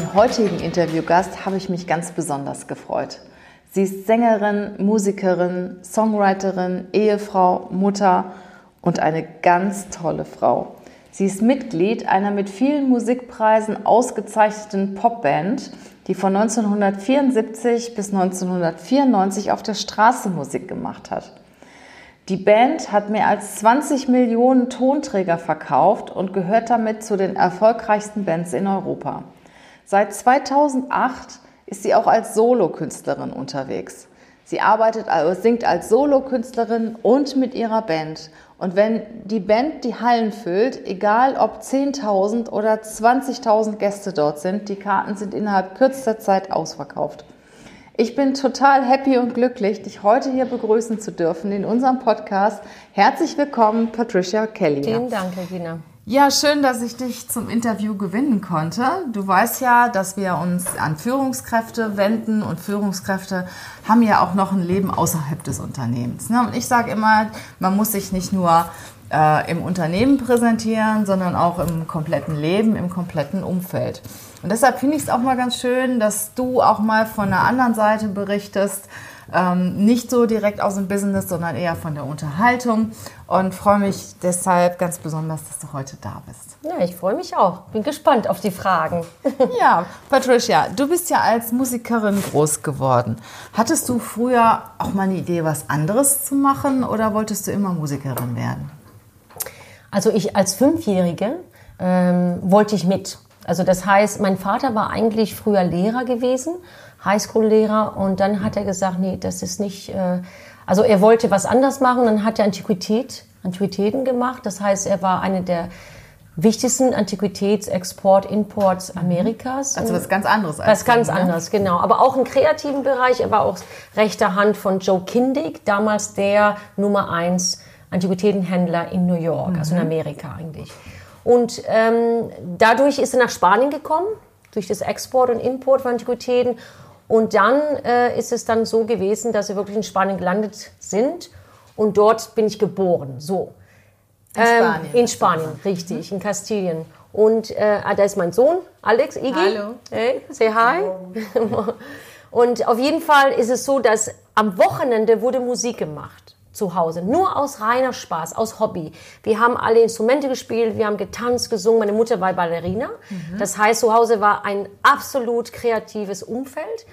Auf meinen heutigen Interviewgast habe ich mich ganz besonders gefreut. Sie ist Sängerin, Musikerin, Songwriterin, Ehefrau, Mutter und eine ganz tolle Frau. Sie ist Mitglied einer mit vielen Musikpreisen ausgezeichneten Popband, die von 1974 bis 1994 auf der Straße Musik gemacht hat. Die Band hat mehr als 20 Millionen Tonträger verkauft und gehört damit zu den erfolgreichsten Bands in Europa. Seit 2008 ist sie auch als Solokünstlerin unterwegs. Sie arbeitet, also singt als Solokünstlerin und mit ihrer Band. Und wenn die Band die Hallen füllt, egal ob 10.000 oder 20.000 Gäste dort sind, die Karten sind innerhalb kürzester Zeit ausverkauft. Ich bin total happy und glücklich, dich heute hier begrüßen zu dürfen in unserem Podcast. Herzlich willkommen, Patricia Kelly. Vielen Dank, Regina. Ja, schön, dass ich dich zum Interview gewinnen konnte. Du weißt ja, dass wir uns an Führungskräfte wenden und Führungskräfte haben ja auch noch ein Leben außerhalb des Unternehmens. Ne? Und ich sage immer, man muss sich nicht nur äh, im Unternehmen präsentieren, sondern auch im kompletten Leben, im kompletten Umfeld. Und deshalb finde ich es auch mal ganz schön, dass du auch mal von der anderen Seite berichtest, ähm, nicht so direkt aus dem Business, sondern eher von der Unterhaltung und freue mich deshalb ganz besonders, dass du heute da bist. Ja, ich freue mich auch. Bin gespannt auf die Fragen. ja, Patricia, du bist ja als Musikerin groß geworden. Hattest du früher auch mal eine Idee, was anderes zu machen oder wolltest du immer Musikerin werden? Also ich als Fünfjährige ähm, wollte ich mit. Also das heißt, mein Vater war eigentlich früher Lehrer gewesen Highschool-Lehrer und dann hat er gesagt, nee, das ist nicht, äh, also er wollte was anders machen, dann hat er Antiquität, Antiquitäten gemacht, das heißt, er war eine der wichtigsten Antiquitätsexport, Imports mhm. Amerikas. Also was ganz anderes. Als was ganz ne? anderes, genau. Aber auch im kreativen Bereich. Er war auch rechter Hand von Joe Kindig, damals der Nummer eins Antiquitätenhändler in New York, mhm. also in mhm. Amerika eigentlich. Und ähm, dadurch ist er nach Spanien gekommen, durch das Export und Import von Antiquitäten und dann äh, ist es dann so gewesen, dass wir wirklich in Spanien gelandet sind und dort bin ich geboren. So. In Spanien. Ähm, in Spanien, richtig, mhm. in Kastilien. Und äh, ah, da ist mein Sohn, Alex, Iggy. Hallo. Hey, say hi. und auf jeden Fall ist es so, dass am Wochenende wurde Musik gemacht zu Hause. Nur aus reiner Spaß, aus Hobby. Wir haben alle Instrumente gespielt, wir haben getanzt, gesungen. Meine Mutter war Ballerina. Mhm. Das heißt, zu Hause war ein absolut kreatives Umfeld.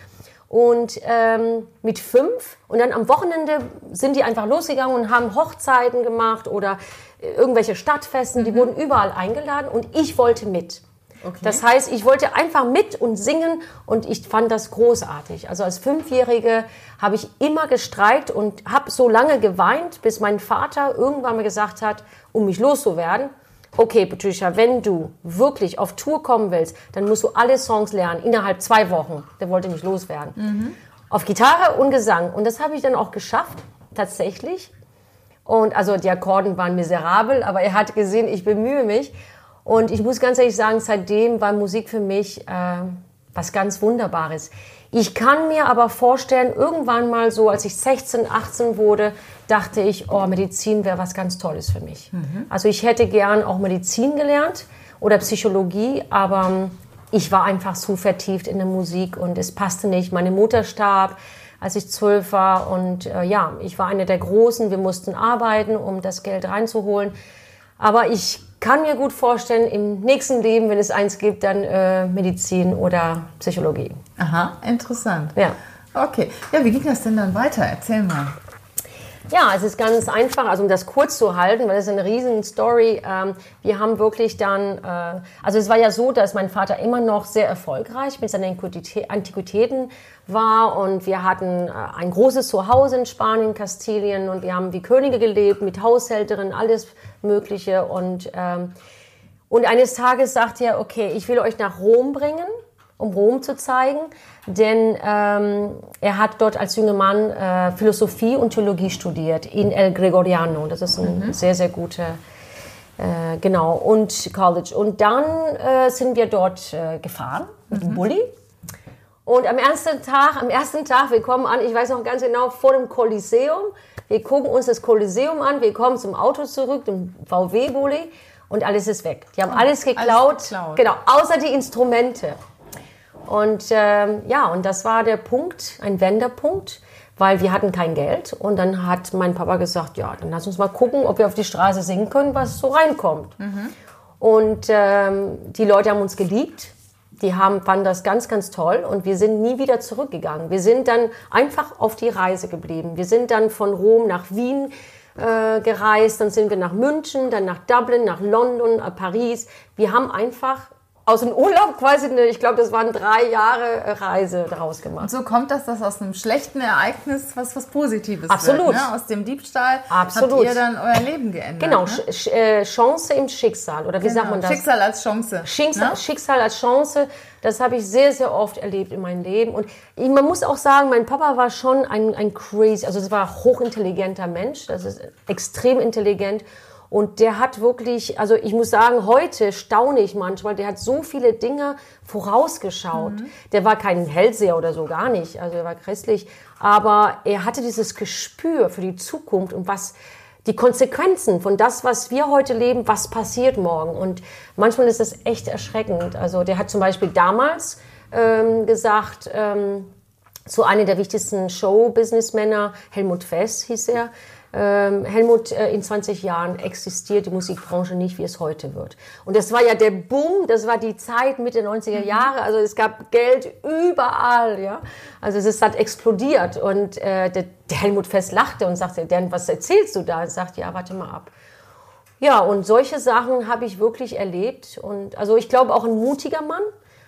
Und ähm, mit fünf und dann am Wochenende sind die einfach losgegangen und haben Hochzeiten gemacht oder irgendwelche Stadtfesten. Mhm. Die wurden überall eingeladen und ich wollte mit. Okay. Das heißt, ich wollte einfach mit und singen und ich fand das großartig. Also als Fünfjährige habe ich immer gestreikt und habe so lange geweint, bis mein Vater irgendwann mal gesagt hat, um mich loszuwerden, okay, Patricia, wenn du wirklich auf Tour kommen willst, dann musst du alle Songs lernen innerhalb zwei Wochen. Der wollte mich loswerden. Mhm. Auf Gitarre und Gesang. Und das habe ich dann auch geschafft, tatsächlich. Und also die Akkorden waren miserabel, aber er hat gesehen, ich bemühe mich. Und ich muss ganz ehrlich sagen, seitdem war Musik für mich äh, was ganz Wunderbares. Ich kann mir aber vorstellen, irgendwann mal so, als ich 16, 18 wurde, dachte ich, oh, Medizin wäre was ganz Tolles für mich. Mhm. Also ich hätte gern auch Medizin gelernt oder Psychologie, aber ähm, ich war einfach zu vertieft in der Musik und es passte nicht. Meine Mutter starb, als ich zwölf war und äh, ja, ich war eine der Großen. Wir mussten arbeiten, um das Geld reinzuholen. Aber ich kann mir gut vorstellen, im nächsten Leben, wenn es eins gibt, dann äh, Medizin oder Psychologie. Aha, interessant. Ja. Okay. Ja, wie ging das denn dann weiter? Erzähl mal. Ja, es ist ganz einfach, also um das kurz zu halten, weil es ist eine riesen Story. Ähm, wir haben wirklich dann, äh, also es war ja so, dass mein Vater immer noch sehr erfolgreich mit seinen Antiquitäten war und wir hatten äh, ein großes Zuhause in Spanien, Kastilien und wir haben wie Könige gelebt mit Haushälterin, alles Mögliche und ähm, Und eines Tages sagt er, okay, ich will euch nach Rom bringen, um Rom zu zeigen, denn ähm, er hat dort als junger Mann äh, Philosophie und Theologie studiert in El Gregoriano. Das ist ein mhm. sehr, sehr guter, äh, genau, und College. Und dann äh, sind wir dort äh, gefahren mit dem mhm. Bulli. Und am ersten Tag, am ersten Tag, wir kommen an, ich weiß noch ganz genau, vor dem Kolosseum. Wir gucken uns das Kolosseum an, wir kommen zum Auto zurück, dem VW-Bulli und alles ist weg. Die haben alles geklaut, alles geklaut. genau, außer die Instrumente. Und ähm, ja, und das war der Punkt, ein Wendepunkt, weil wir hatten kein Geld. Und dann hat mein Papa gesagt, ja, dann lass uns mal gucken, ob wir auf die Straße singen können, was so reinkommt. Mhm. Und ähm, die Leute haben uns geliebt. Die haben, fanden das ganz, ganz toll und wir sind nie wieder zurückgegangen. Wir sind dann einfach auf die Reise geblieben. Wir sind dann von Rom nach Wien äh, gereist, dann sind wir nach München, dann nach Dublin, nach London, äh, Paris. Wir haben einfach aus dem Urlaub quasi, eine, ich glaube, das waren drei Jahre Reise daraus gemacht. Und so kommt das, dass aus einem schlechten Ereignis was, was Positives Absolut. wird. Ne? Aus dem Diebstahl Absolut. habt ihr dann euer Leben geändert. Genau, ne? Sch äh, Chance im Schicksal. Oder wie genau. sagt man das? Schicksal als Chance. Schicksal, ne? Schicksal als Chance. Das habe ich sehr, sehr oft erlebt in meinem Leben. Und man muss auch sagen, mein Papa war schon ein, ein crazy, also es war ein hochintelligenter Mensch. Das ist extrem intelligent. Und der hat wirklich, also ich muss sagen, heute staune ich manchmal, der hat so viele Dinge vorausgeschaut. Mhm. Der war kein Hellseher oder so, gar nicht. Also er war christlich. Aber er hatte dieses Gespür für die Zukunft und was, die Konsequenzen von das, was wir heute leben, was passiert morgen. Und manchmal ist das echt erschreckend. Also der hat zum Beispiel damals ähm, gesagt, ähm, so einer der wichtigsten Show-Businessmänner, Helmut Fess hieß er, Helmut, äh, in 20 Jahren existiert die Musikbranche nicht, wie es heute wird. Und das war ja der Boom, das war die Zeit Mitte 90er mhm. Jahre, also es gab Geld überall, ja. Also es ist halt explodiert und äh, der, der Helmut Fest lachte und sagte, Dan, was erzählst du da? Und sagt, ja, warte mal ab. Ja, und solche Sachen habe ich wirklich erlebt und also ich glaube auch ein mutiger Mann,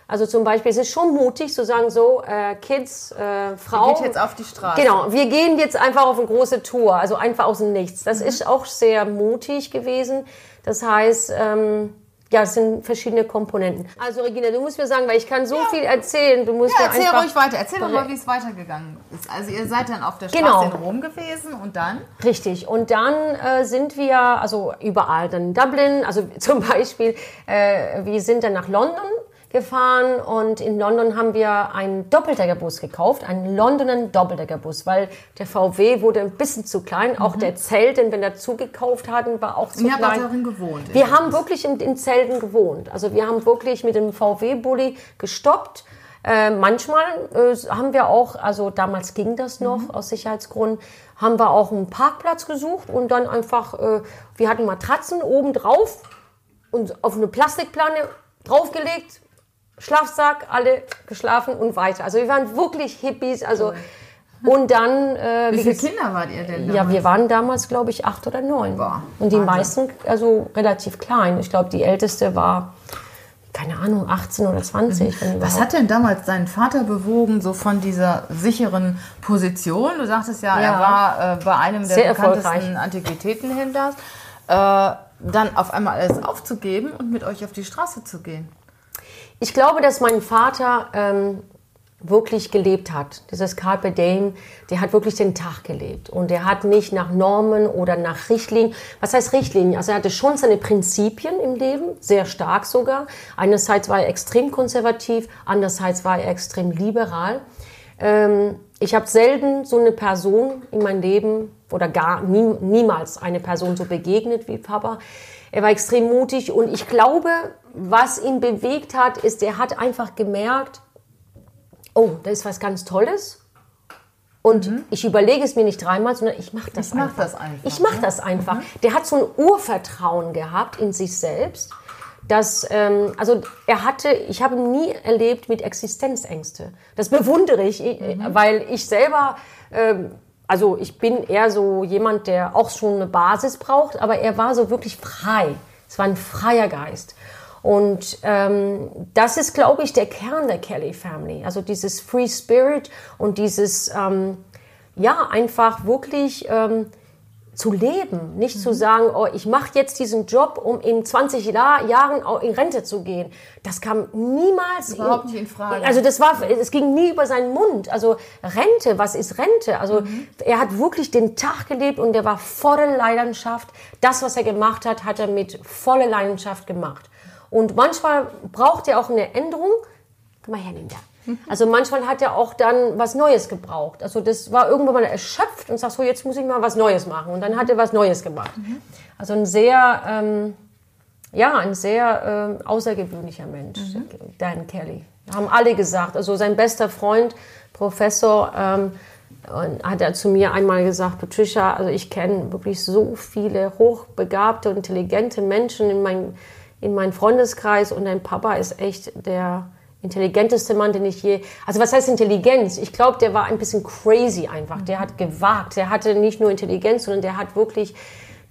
also zum Beispiel, es ist schon mutig zu sagen, so, äh, Kids, äh, Frauen. Geht jetzt auf die Straße. Genau, wir gehen jetzt einfach auf eine große Tour, also einfach aus dem Nichts. Das mhm. ist auch sehr mutig gewesen. Das heißt, ähm, ja, es sind verschiedene Komponenten. Also Regina, du musst mir sagen, weil ich kann so ja. viel erzählen. Du musst ja, erzähl einfach ruhig weiter. Erzähl doch mal, wie es weitergegangen ist. Also ihr seid dann auf der Straße genau. in Rom gewesen und dann? Richtig. Und dann äh, sind wir, also überall, dann in Dublin, also zum Beispiel, äh, wir sind dann nach London gefahren und in London haben wir einen Doppeldeckerbus gekauft, einen Londoner Doppeldeckerbus, weil der VW wurde ein bisschen zu klein. Mhm. Auch der Zelt, den wir dazu gekauft hatten, war auch zu und klein. Ihr darin gewohnt? Wir haben wirklich in, in Zelten gewohnt. Also wir haben wirklich mit dem VW-Bully gestoppt. Äh, manchmal äh, haben wir auch, also damals ging das noch mhm. aus Sicherheitsgründen, haben wir auch einen Parkplatz gesucht und dann einfach, äh, wir hatten Matratzen oben drauf und auf eine Plastikplane draufgelegt, Schlafsack, alle geschlafen und weiter. Also wir waren wirklich Hippies. Also und dann. Äh, wie viele Kinder wart ihr denn? Damals? Ja, wir waren damals, glaube ich, acht oder neun. Boah, und die Wahnsinn. meisten, also relativ klein. Ich glaube, die älteste war keine Ahnung, 18 oder 20. Mhm. Was hat denn damals deinen Vater bewogen, so von dieser sicheren Position? Du sagtest ja, ja. er war äh, bei einem der Sehr bekanntesten Antiquitätenhändlers. Äh, dann auf einmal alles aufzugeben und mit euch auf die Straße zu gehen. Ich glaube, dass mein Vater ähm, wirklich gelebt hat. Dieses Carpe Diem, der hat wirklich den Tag gelebt. Und er hat nicht nach Normen oder nach Richtlinien. Was heißt Richtlinien? Also er hatte schon seine Prinzipien im Leben, sehr stark sogar. Einerseits war er extrem konservativ, andererseits war er extrem liberal. Ähm, ich habe selten so eine Person in meinem Leben oder gar nie, niemals eine Person so begegnet wie Papa. Er war extrem mutig und ich glaube, was ihn bewegt hat, ist, er hat einfach gemerkt, oh, da ist was ganz Tolles. Und mhm. ich überlege es mir nicht dreimal, sondern ich mache das, ich mach das einfach. Ich mache das einfach. Mhm. Der hat so ein Urvertrauen gehabt in sich selbst, dass, ähm, also er hatte, ich habe ihn nie erlebt mit Existenzängste. Das bewundere ich, mhm. weil ich selber, ähm, also ich bin eher so jemand, der auch schon eine Basis braucht, aber er war so wirklich frei. Es war ein freier Geist. Und ähm, das ist, glaube ich, der Kern der Kelly Family. Also dieses Free Spirit und dieses, ähm, ja, einfach wirklich ähm, zu leben, nicht mhm. zu sagen, oh, ich mache jetzt diesen Job, um in 20 Jahren in Rente zu gehen. Das kam niemals überhaupt in, nicht in Frage. Also das war, es ging nie über seinen Mund. Also Rente, was ist Rente? Also mhm. er hat wirklich den Tag gelebt und er war voller Leidenschaft. Das, was er gemacht hat, hat er mit voller Leidenschaft gemacht. Und manchmal braucht er auch eine Änderung. Komm mal her, Linda. Also manchmal hat er auch dann was Neues gebraucht. Also das war irgendwann mal erschöpft und sagt so, jetzt muss ich mal was Neues machen. Und dann hat er was Neues gemacht. Mhm. Also ein sehr, ähm, ja, ein sehr ähm, außergewöhnlicher Mensch, mhm. Dan Kelly. Haben alle gesagt. Also sein bester Freund, Professor, ähm, hat er zu mir einmal gesagt, Patricia, also ich kenne wirklich so viele hochbegabte intelligente Menschen in, mein, in meinem Freundeskreis und dein Papa ist echt der intelligenteste Mann, den ich je. Also was heißt Intelligenz? Ich glaube, der war ein bisschen crazy einfach. Der hat gewagt. Der hatte nicht nur Intelligenz, sondern der hat wirklich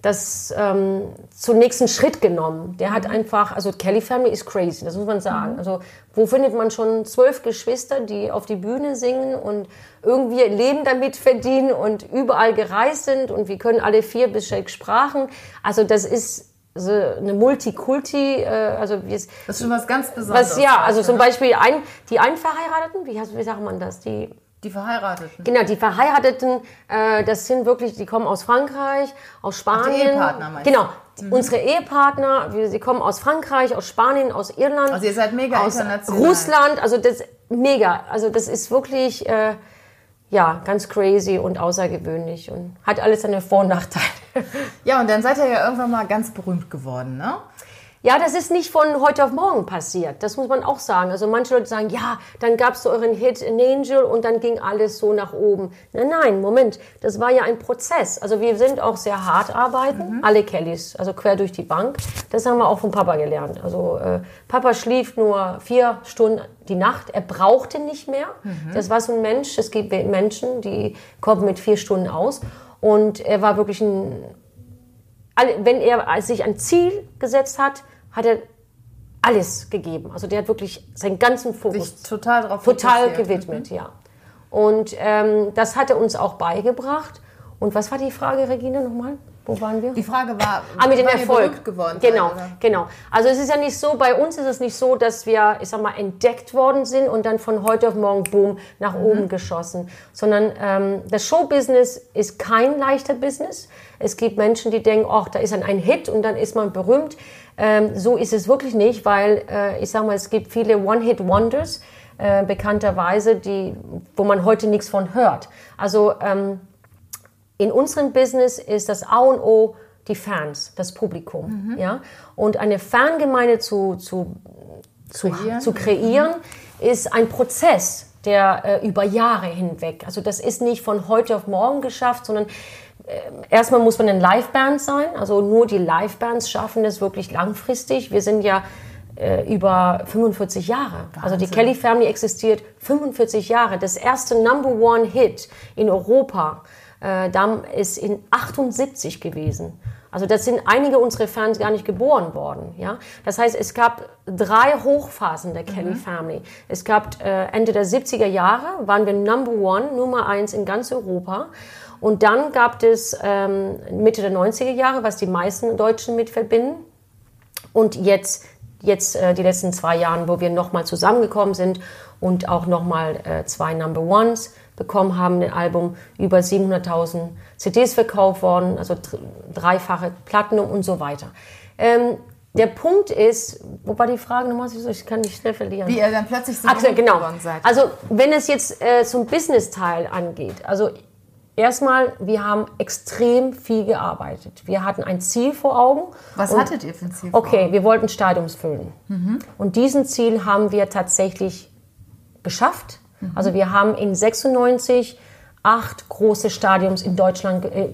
das ähm, zum nächsten Schritt genommen. Der hat einfach, also Kelly Family ist crazy, das muss man sagen. Also wo findet man schon zwölf Geschwister, die auf die Bühne singen und irgendwie Leben damit verdienen und überall gereist sind und wir können alle vier bis sechs Sprachen. Also das ist so eine Multikulti, äh, also wie es, das ist schon was ganz Besonderes. Was, ja, also zum? Beispiel ein, die Einverheirateten, wie, wie sagt man das? Die, die Verheirateten. Genau, die Verheirateten, äh, das sind wirklich, die kommen aus Frankreich, aus Spanien. Ach, die Ehepartner meinst Genau, mhm. unsere Ehepartner, sie kommen aus Frankreich, aus Spanien, aus Irland. Also ihr seid mega aus international. Russland, also das mega, also das ist wirklich äh, ja ganz crazy und außergewöhnlich und hat alles seine Vor- und Nachteile. Ja, und dann seid ihr ja irgendwann mal ganz berühmt geworden, ne? Ja, das ist nicht von heute auf morgen passiert. Das muss man auch sagen. Also manche Leute sagen, ja, dann gab es so euren Hit in Angel und dann ging alles so nach oben. Nein, nein, Moment. Das war ja ein Prozess. Also wir sind auch sehr hart arbeiten, mhm. alle Kellys, also quer durch die Bank. Das haben wir auch von Papa gelernt. Also äh, Papa schlief nur vier Stunden die Nacht. Er brauchte nicht mehr. Mhm. Das war so ein Mensch. Es gibt Menschen, die kommen mit vier Stunden aus. Und er war wirklich ein, wenn er sich ein Ziel gesetzt hat, hat er alles gegeben. Also der hat wirklich seinen ganzen Fokus sich total, drauf total gewidmet, mhm. ja. Und ähm, das hat er uns auch beigebracht. Und was war die Frage, Regina, nochmal? Wo waren wir? Die Frage war, ah, mit dem Erfolg geworden. Genau, seid, genau. Also es ist ja nicht so, bei uns ist es nicht so, dass wir, ich sag mal, entdeckt worden sind und dann von heute auf morgen, boom, nach mhm. oben geschossen. Sondern ähm, das Showbusiness ist kein leichter Business. Es gibt Menschen, die denken, ach, da ist ein, ein Hit und dann ist man berühmt. Ähm, so ist es wirklich nicht, weil äh, ich sag mal, es gibt viele One-Hit-Wonders, äh, bekannterweise, die, wo man heute nichts von hört. Also ähm, in unserem Business ist das A und O die Fans, das Publikum. Mhm. Ja? Und eine Fangemeinde zu, zu, zu kreieren, zu kreieren mhm. ist ein Prozess, der äh, über Jahre hinweg, also das ist nicht von heute auf morgen geschafft, sondern äh, erstmal muss man ein Liveband sein, also nur die Livebands schaffen das wirklich langfristig. Wir sind ja äh, über 45 Jahre. Wahnsinn. Also die Kelly Family existiert 45 Jahre. Das erste Number One Hit in Europa äh, Damm ist in 78 gewesen. Also das sind einige unserer Fans gar nicht geboren worden. Ja? Das heißt, es gab drei Hochphasen der Kelly mhm. Family. Es gab äh, Ende der 70er Jahre, waren wir Number One, Nummer eins in ganz Europa. Und dann gab es ähm, Mitte der 90er Jahre, was die meisten Deutschen mit verbinden. Und jetzt, jetzt äh, die letzten zwei Jahre, wo wir nochmal zusammengekommen sind und auch nochmal äh, zwei Number Ones bekommen haben, ein Album, über 700.000 CDs verkauft worden, also dreifache Platinum und so weiter. Ähm, der Punkt ist, wo war die Frage nochmal? Ich kann nicht schnell verlieren. Wie ihr dann plötzlich so Ach, genau. seid. Also wenn es jetzt äh, zum Business-Teil angeht, also erstmal, wir haben extrem viel gearbeitet. Wir hatten ein Ziel vor Augen. Was hattet ihr für ein Ziel vor Okay, wir wollten Stadiums füllen. Mhm. Und diesen Ziel haben wir tatsächlich geschafft. Also wir haben in 96 acht große Stadiums in Deutschland, äh,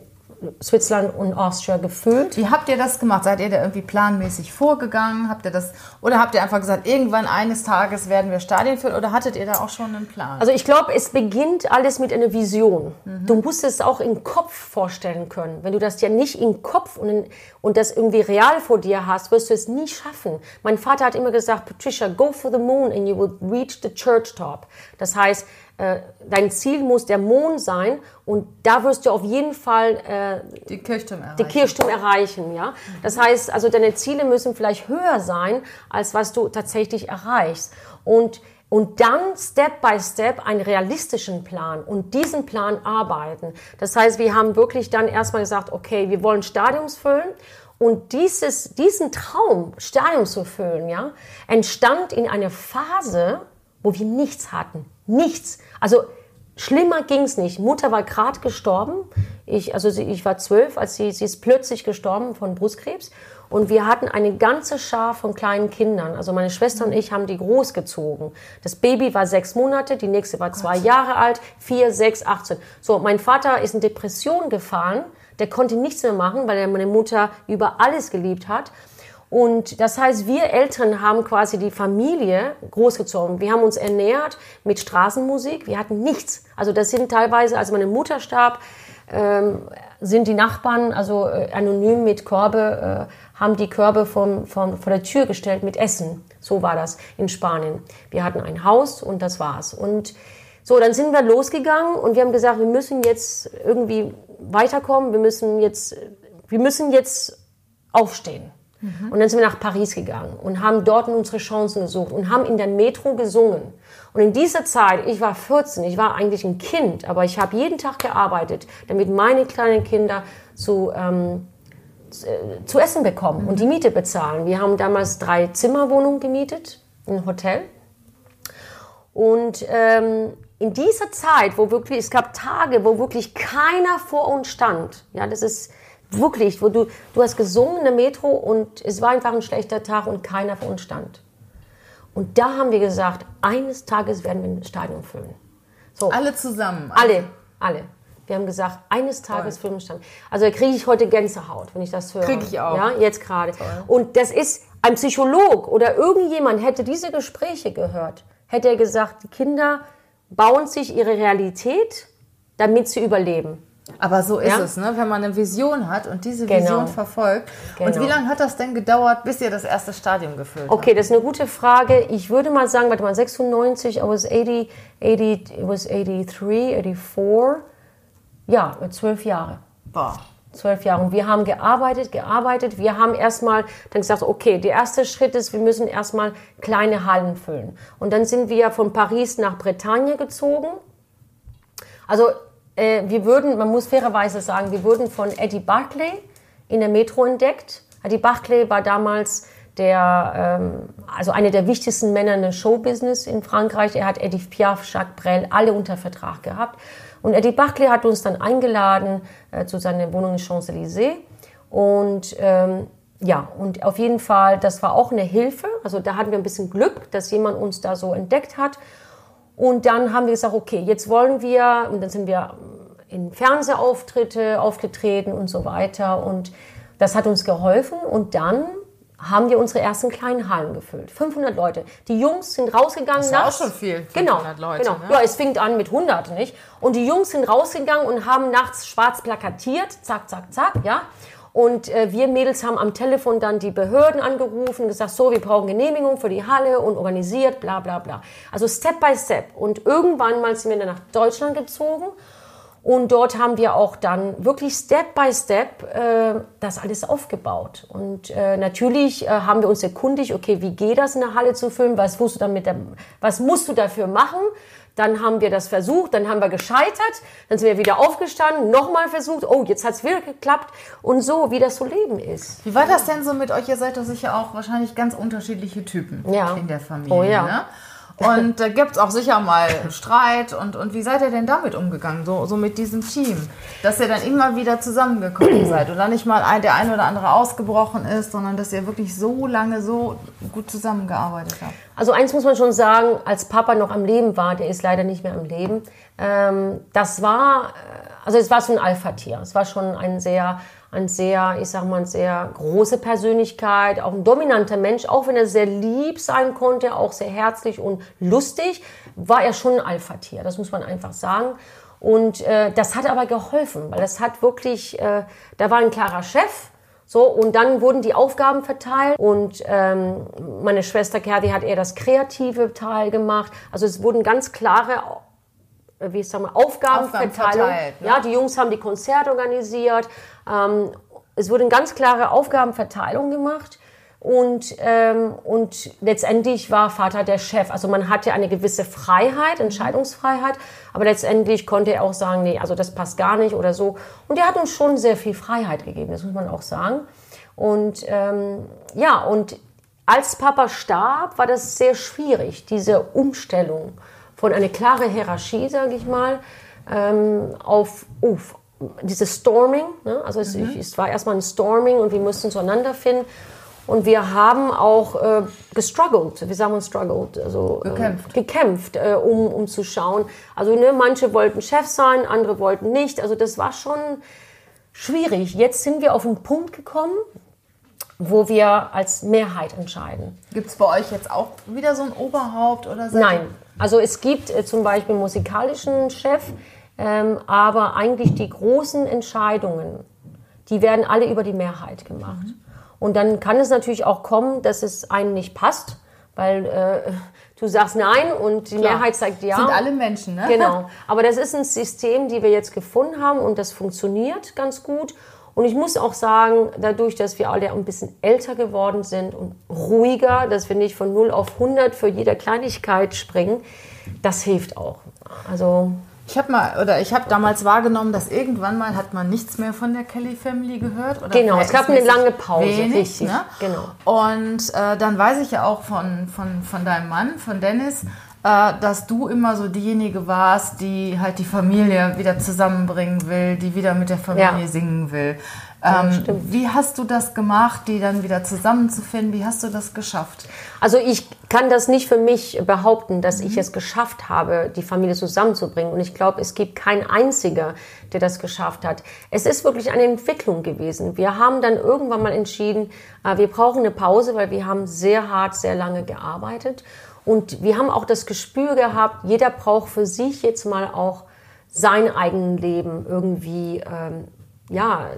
Switzerland und Austria gefüllt. Wie habt ihr das gemacht? Seid ihr da irgendwie planmäßig vorgegangen? Habt ihr das oder habt ihr einfach gesagt, irgendwann eines Tages werden wir Stadien füllen oder hattet ihr da auch schon einen Plan? Also ich glaube, es beginnt alles mit einer Vision. Mhm. Du musst es auch im Kopf vorstellen können. Wenn du das ja nicht im Kopf und, in, und das irgendwie real vor dir hast, wirst du es nie schaffen. Mein Vater hat immer gesagt, Patricia, go for the moon and you will reach the church top. Das heißt, äh, dein Ziel muss der Mond sein und da wirst du auf jeden Fall äh, die Kirchturm erreichen. Die Kirchturm erreichen, ja. Das heißt, also deine Ziele müssen vielleicht höher sein, als was du tatsächlich erreichst. Und und dann Step by Step einen realistischen Plan und diesen Plan arbeiten. Das heißt, wir haben wirklich dann erstmal gesagt, okay, wir wollen Stadiums füllen und dieses, diesen Traum, Stadium zu füllen, ja, entstand in einer Phase, wo wir nichts hatten. Nichts. Also schlimmer ging es nicht. Mutter war gerade gestorben. Ich, also sie, ich war zwölf, als sie, sie ist plötzlich gestorben von Brustkrebs. Und wir hatten eine ganze Schar von kleinen Kindern. Also meine Schwester und ich haben die großgezogen. Das Baby war sechs Monate, die nächste war zwei Jahre alt, vier, sechs, achtzehn. So, mein Vater ist in Depression gefallen der konnte nichts mehr machen, weil er meine Mutter über alles geliebt hat. Und das heißt, wir Eltern haben quasi die Familie großgezogen. Wir haben uns ernährt mit Straßenmusik. Wir hatten nichts. Also das sind teilweise, als meine Mutter starb, ähm, sind die Nachbarn also äh, anonym mit Körbe, äh, haben die Körbe vom, vom, vor der Tür gestellt mit Essen. So war das in Spanien. Wir hatten ein Haus und das war's. Und so, dann sind wir losgegangen und wir haben gesagt, wir müssen jetzt irgendwie weiterkommen, wir müssen jetzt, wir müssen jetzt aufstehen. Mhm. Und dann sind wir nach Paris gegangen und haben dort unsere Chancen gesucht und haben in der Metro gesungen. Und in dieser Zeit, ich war 14, ich war eigentlich ein Kind, aber ich habe jeden Tag gearbeitet, damit meine kleinen Kinder zu, ähm, äh, zu essen bekommen mhm. und die Miete bezahlen. Wir haben damals drei Zimmerwohnungen gemietet, ein Hotel. Und ähm, in dieser Zeit, wo wirklich, es gab Tage, wo wirklich keiner vor uns stand, ja, das ist wirklich, wo du, du hast gesungen in der Metro und es war einfach ein schlechter Tag und keiner vor uns stand. Und da haben wir gesagt, eines Tages werden wir ein Stadion füllen. So. Alle zusammen? Alle, alle. Wir haben gesagt, eines Tages füllen wir ein Stadion. Also da kriege ich heute Gänsehaut, wenn ich das höre. Kriege ich auch. Ja, jetzt gerade. Und das ist, ein Psycholog oder irgendjemand hätte diese Gespräche gehört, hätte er gesagt, die Kinder bauen sich ihre Realität, damit sie überleben. Aber so ist ja? es, ne? wenn man eine Vision hat und diese Vision genau. verfolgt. Genau. Und wie lange hat das denn gedauert, bis ihr das erste Stadium gefüllt habt? Okay, das ist eine gute Frage. Ich würde mal sagen, warte mal, 96, I was 80, 80, it was 83, 84. Ja, zwölf Jahre. Boah zwölf Jahre. Und wir haben gearbeitet, gearbeitet. Wir haben erstmal dann gesagt, okay, der erste Schritt ist, wir müssen erstmal kleine Hallen füllen. Und dann sind wir von Paris nach Bretagne gezogen. Also äh, wir würden, man muss fairerweise sagen, wir wurden von Eddie Barclay in der Metro entdeckt. Eddie Barclay war damals der, ähm, also einer der wichtigsten Männer in der Showbusiness in Frankreich. Er hat Edith Piaf, Jacques Brel alle unter Vertrag gehabt. Und Eddie Buckley hat uns dann eingeladen äh, zu seiner Wohnung in Champs-Élysées. Und ähm, ja, und auf jeden Fall, das war auch eine Hilfe. Also da hatten wir ein bisschen Glück, dass jemand uns da so entdeckt hat. Und dann haben wir gesagt, okay, jetzt wollen wir, und dann sind wir in Fernsehauftritte aufgetreten und so weiter. Und das hat uns geholfen. Und dann haben wir unsere ersten kleinen Hallen gefüllt. 500 Leute. Die Jungs sind rausgegangen. Das ist nachts. auch schon viel. 500 genau, Leute. Genau. Ne? Ja, es fängt an mit 100, nicht? Und die Jungs sind rausgegangen und haben nachts schwarz plakatiert. Zack, zack, zack, ja. Und äh, wir Mädels haben am Telefon dann die Behörden angerufen, gesagt, so, wir brauchen Genehmigung für die Halle und organisiert, bla, bla, bla. Also Step by Step. Und irgendwann mal sind wir dann nach Deutschland gezogen und dort haben wir auch dann wirklich Step by Step äh, das alles aufgebaut. Und äh, natürlich äh, haben wir uns erkundigt, okay, wie geht das in der Halle zu füllen? Was musst du damit, was musst du dafür machen? Dann haben wir das versucht, dann haben wir gescheitert, dann sind wir wieder aufgestanden, nochmal versucht, oh, jetzt hat's wieder geklappt und so, wie das so Leben ist. Wie war das denn so mit euch? Ihr seid doch sicher auch wahrscheinlich ganz unterschiedliche Typen ja. in der Familie. Oh ja. Ne? Und da gibt es auch sicher mal Streit. Und, und wie seid ihr denn damit umgegangen, so, so mit diesem Team? Dass ihr dann immer wieder zusammengekommen seid und dann nicht mal ein, der eine oder andere ausgebrochen ist, sondern dass ihr wirklich so lange so gut zusammengearbeitet habt. Also eins muss man schon sagen, als Papa noch am Leben war, der ist leider nicht mehr am Leben, ähm, das war, äh, also es war so ein Alpha-Tier. Es war schon ein sehr ein sehr, ich sag mal, sehr große Persönlichkeit, auch ein dominanter Mensch, auch wenn er sehr lieb sein konnte, auch sehr herzlich und lustig, war er schon ein Alpha-Tier, das muss man einfach sagen. Und äh, das hat aber geholfen, weil das hat wirklich, äh, da war ein klarer Chef, so, und dann wurden die Aufgaben verteilt und ähm, meine Schwester Kerdi hat eher das kreative Teil gemacht. Also es wurden ganz klare wie ich sag mal, Aufgabenverteilung. verteilt, ne? Ja, die Jungs haben die Konzerte organisiert. Ähm, es wurde eine ganz klare Aufgabenverteilung gemacht. Und, ähm, und letztendlich war Vater der Chef. Also man hatte eine gewisse Freiheit, Entscheidungsfreiheit, aber letztendlich konnte er auch sagen, nee, also das passt gar nicht oder so. Und er hat uns schon sehr viel Freiheit gegeben, das muss man auch sagen. Und ähm, ja, und als Papa starb, war das sehr schwierig, diese Umstellung von einer klaren Hierarchie, sage ich mal, ähm, auf, auf dieses Storming. Ne? Also es, Mhm. es war erstmal ein Storming und wir mussten zueinander finden. Und wir haben auch äh, gestruggelt, wie sagen wir struggled, also äh, Gekämpft. gekämpft, äh, um, um zu schauen. Also ne, manche wollten Chef sein, andere wollten nicht. Also das war schon schwierig. Jetzt sind wir auf einen Punkt gekommen, wo wir als Mehrheit entscheiden. Gibt es bei euch jetzt auch wieder so ein Oberhaupt oder seid Nein, also es gibt äh, zum Beispiel einen musikalischen Chef, ähm, aber eigentlich die großen Entscheidungen, die werden alle über die Mehrheit gemacht. Und dann kann es natürlich auch kommen, dass es einem nicht passt, weil äh, du sagst nein und die Klar. Mehrheit sagt ja. Sind alle Menschen, ne? Genau. Aber das ist ein System, die wir jetzt gefunden haben und das funktioniert ganz gut. Und ich muss auch sagen, dadurch, dass wir alle ein bisschen älter geworden sind und ruhiger, dass wir nicht von 0 auf 100 für jede Kleinigkeit springen, das hilft auch. Also Ich habe mal oder ich habe damals wahrgenommen, dass irgendwann mal hat man nichts mehr von der Kelly Family gehört. Oder Genau, es gab eine lange Pause, Wenig, richtig, Ne? genau. Und äh, dann weiß ich ja auch von, von, von deinem Mann, von Dennis, dass du immer so diejenige warst, die halt die Familie wieder zusammenbringen will, die wieder mit der Familie Ja. singen will. Ähm, stimmt. wie hast du das gemacht, die dann wieder zusammenzufinden? Wie hast du das geschafft? Also ich kann das nicht für mich behaupten, dass ich es geschafft habe, die Familie zusammenzubringen. Und ich glaube, es gibt keinen einziger, der das geschafft hat. Es ist wirklich eine Entwicklung gewesen. Wir haben dann irgendwann mal entschieden, äh, wir brauchen eine Pause, weil wir haben sehr hart, sehr lange gearbeitet. Und wir haben auch das Gespür gehabt, jeder braucht für sich jetzt mal auch sein eigenes Leben irgendwie, ähm, ja,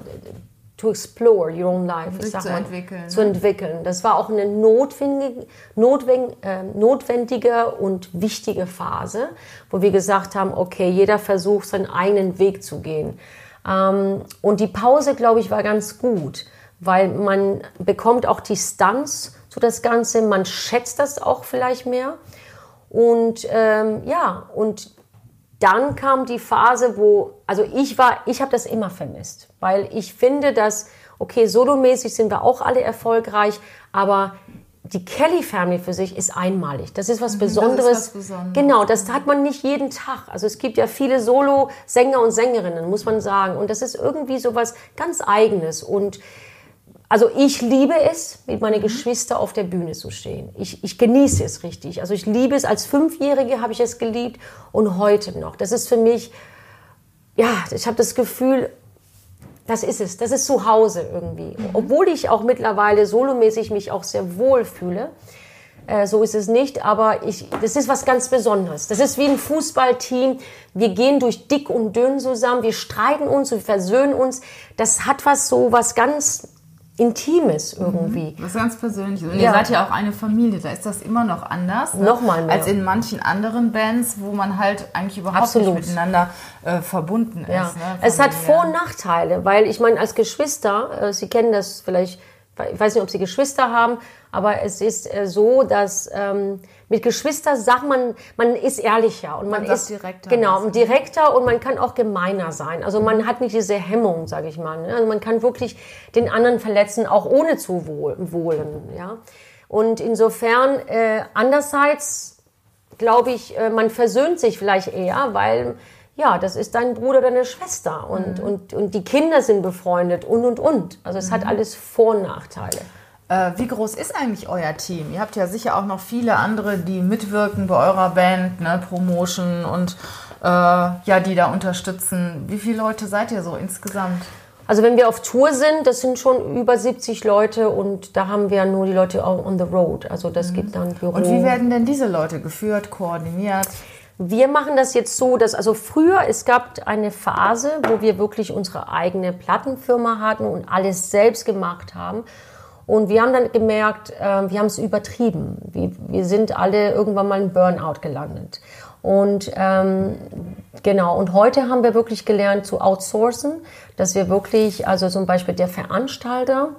to explore your own life. ich sag zu mal, entwickeln, Zu entwickeln. Das war auch eine notwendige, notwendige, äh, notwendige und wichtige Phase, wo wir gesagt haben, okay, jeder versucht seinen eigenen Weg zu gehen. Ähm, und die Pause, glaube ich, war ganz gut, weil man bekommt auch Distanz zu das Ganze, man schätzt das auch vielleicht mehr. Und ähm, ja, und dann kam die Phase, wo, also ich war, ich habe das immer vermisst, weil ich finde, dass, okay, solomäßig sind wir auch alle erfolgreich, aber die Kelly Family für sich ist einmalig. Das ist was Besonderes. was Besonderes. Genau, das hat man nicht jeden Tag. Also es gibt ja viele Solo-Sänger und Sängerinnen, muss man sagen. Und das ist irgendwie so was ganz Eigenes. Und also ich liebe es, mit meinen Geschwistern auf der Bühne zu stehen. Ich, ich genieße es richtig. Also ich liebe es. Als Fünfjährige habe ich es geliebt und heute noch. Das ist für mich, ja, ich habe das Gefühl, das ist es. Das ist zu Hause irgendwie. Obwohl ich auch mittlerweile solomäßig mich auch sehr wohl fühle. Äh, so ist es nicht, aber ich, das ist was ganz Besonderes. Das ist wie ein Fußballteam. Wir gehen durch dick und dünn zusammen, wir streiten uns, wir versöhnen uns. Das hat was so was ganz Intimes irgendwie. Was ganz Persönliches. Und Ja. ihr seid ja auch eine Familie, da ist das immer noch anders. Ne? Noch mal mehr. Als in manchen anderen Bands, wo man halt eigentlich überhaupt Absolut. nicht miteinander äh, verbunden ist. Ja. Ne? Es hat. Vor- und Nachteile, weil ich meine, als Geschwister, äh, Sie kennen das vielleicht, ich weiß nicht, ob Sie Geschwister haben, aber es ist äh, so, dass ähm, mit Geschwister sagt man, man ist ehrlicher und man, Man ist direkter genau was. direkter und man kann auch gemeiner sein. Also man hat nicht diese Hemmung, sage ich mal. Ne? Also man kann wirklich den anderen verletzen, auch ohne zu wohl, wohlen. Ja? Und insofern äh, andererseits glaube ich, äh, man versöhnt sich vielleicht eher, weil ja, das ist dein Bruder, deine Schwester und, und, und die Kinder sind befreundet und und und. Also es hat alles Vor- und Nachteile. Äh, wie groß ist eigentlich euer Team? Ihr habt ja sicher auch noch viele andere, die mitwirken bei eurer Band, ne? Promotion und äh, ja, die da unterstützen. Wie viele Leute seid ihr so insgesamt? Also wenn wir auf Tour sind, das sind schon über 70 Leute und da haben wir nur die Leute auch on the road. Also das gibt dann Büro. Und wie werden denn diese Leute geführt, koordiniert? Wir machen das jetzt so, dass also früher es gab eine Phase, wo wir wirklich unsere eigene Plattenfirma hatten und alles selbst gemacht haben. Und wir haben dann gemerkt, äh, wir haben es übertrieben. Wir, wir sind alle irgendwann mal im Burnout gelandet. Und ähm, genau, und heute haben wir wirklich gelernt zu outsourcen, dass wir wirklich, also zum Beispiel der Veranstalter,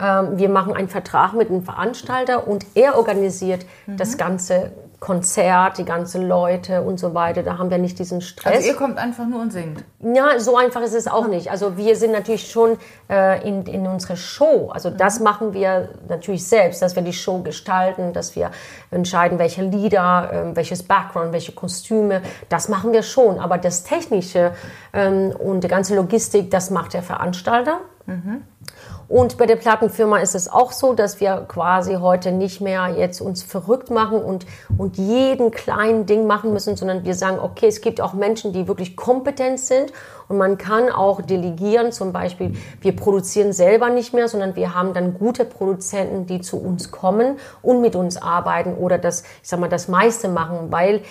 ähm, wir machen einen Vertrag mit dem Veranstalter und er organisiert mhm. das ganze Konzert, die ganzen Leute und so weiter. Da haben wir nicht diesen Stress. Also ihr kommt einfach nur und singt? Ja, so einfach ist es auch nicht. Also wir sind natürlich schon äh, in, in unserer Show. Also mhm. das machen wir natürlich selbst, dass wir die Show gestalten, dass wir entscheiden, welche Lieder, äh, welches Background, welche Kostüme. Das machen wir schon. Aber das Technische ähm, und die ganze Logistik, das macht der Veranstalter. Mhm. Und bei der Plattenfirma ist es auch so, dass wir quasi heute nicht mehr jetzt uns verrückt machen und, und jeden kleinen Ding machen müssen, sondern wir sagen, okay, es gibt auch Menschen, die wirklich kompetent sind und man kann auch delegieren. Zum Beispiel, wir produzieren selber nicht mehr, sondern wir haben dann gute Produzenten, die zu uns kommen und mit uns arbeiten oder das, ich sag mal, das meiste machen, weil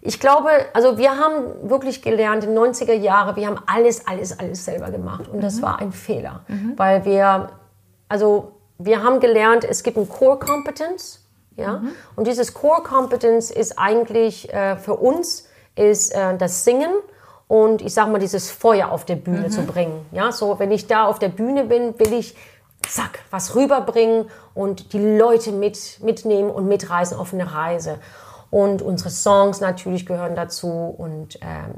ich glaube, also wir haben wirklich gelernt in 90er Jahre, wir haben alles, alles, alles selber gemacht. Und das mhm. war ein Fehler, mhm. weil wir, also wir haben gelernt, es gibt ein Core Competence, ja, mhm. und dieses Core Competence ist eigentlich äh, für uns ist äh, das Singen und ich sag mal dieses Feuer auf der Bühne mhm. zu bringen. Ja, so wenn ich da auf der Bühne bin, will ich zack was rüberbringen und die Leute mit mitnehmen und mitreisen auf eine Reise und unsere Songs natürlich gehören dazu. Und, ähm,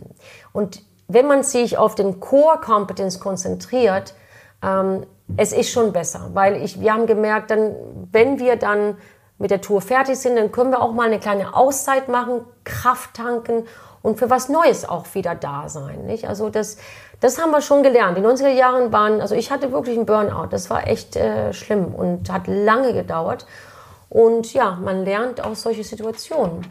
und wenn man sich auf den Core Competence konzentriert, ähm, es ist schon besser, weil ich, wir haben gemerkt, dann, wenn wir dann mit der Tour fertig sind, dann können wir auch mal eine kleine Auszeit machen, Kraft tanken und für was Neues auch wieder da sein. Nicht? Also das, das haben wir schon gelernt. Die 90er Jahre waren, also ich hatte wirklich einen Burnout. Das war echt äh, schlimm und hat lange gedauert. Und ja, man lernt aus solchen Situationen.